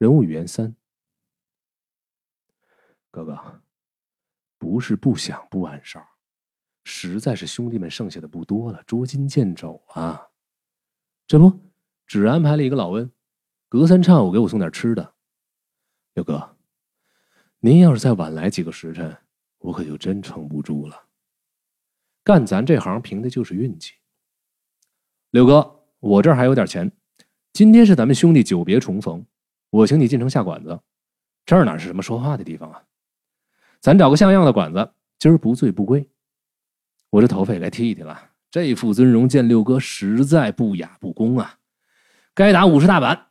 人物语言三，哥哥，不是不想布暗哨，实在是兄弟们剩下的不多了，捉襟见肘啊。这不，只安排了一个老温，隔三差五给我送点吃的。六哥，您要是再晚来几个时辰，我可就真撑不住了。干咱这行凭的就是运气。六哥，我这儿还有点钱，今天是咱们兄弟久别重逢。我请你进城下馆子，这儿哪是什么说话的地方啊？咱找个像样的馆子，今儿不醉不归。我这头发也该剃剃了，这副尊容见六哥实在不雅不恭啊！该打五十大板。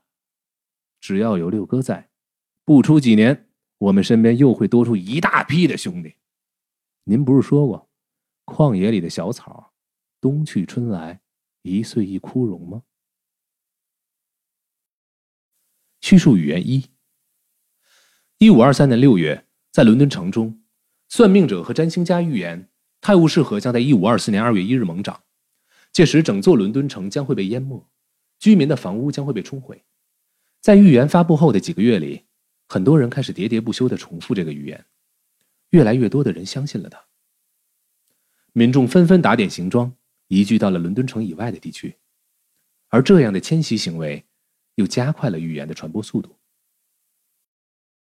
只要有六哥在，不出几年，我们身边又会多出一大批的兄弟。您不是说过，旷野里的小草，冬去春来，一岁一枯荣吗？叙述语言一：一五二三年六月，在伦敦城中，算命者和占星家预言泰晤士河将在一五二四年二月一日猛涨，届时整座伦敦城将会被淹没，居民的房屋将会被冲毁。在预言发布后的几个月里，很多人开始喋喋不休地重复这个预言，越来越多的人相信了它。民众纷纷打点行装，移居到了伦敦城以外的地区，而这样的迁徙行为。又加快了语言的传播速度。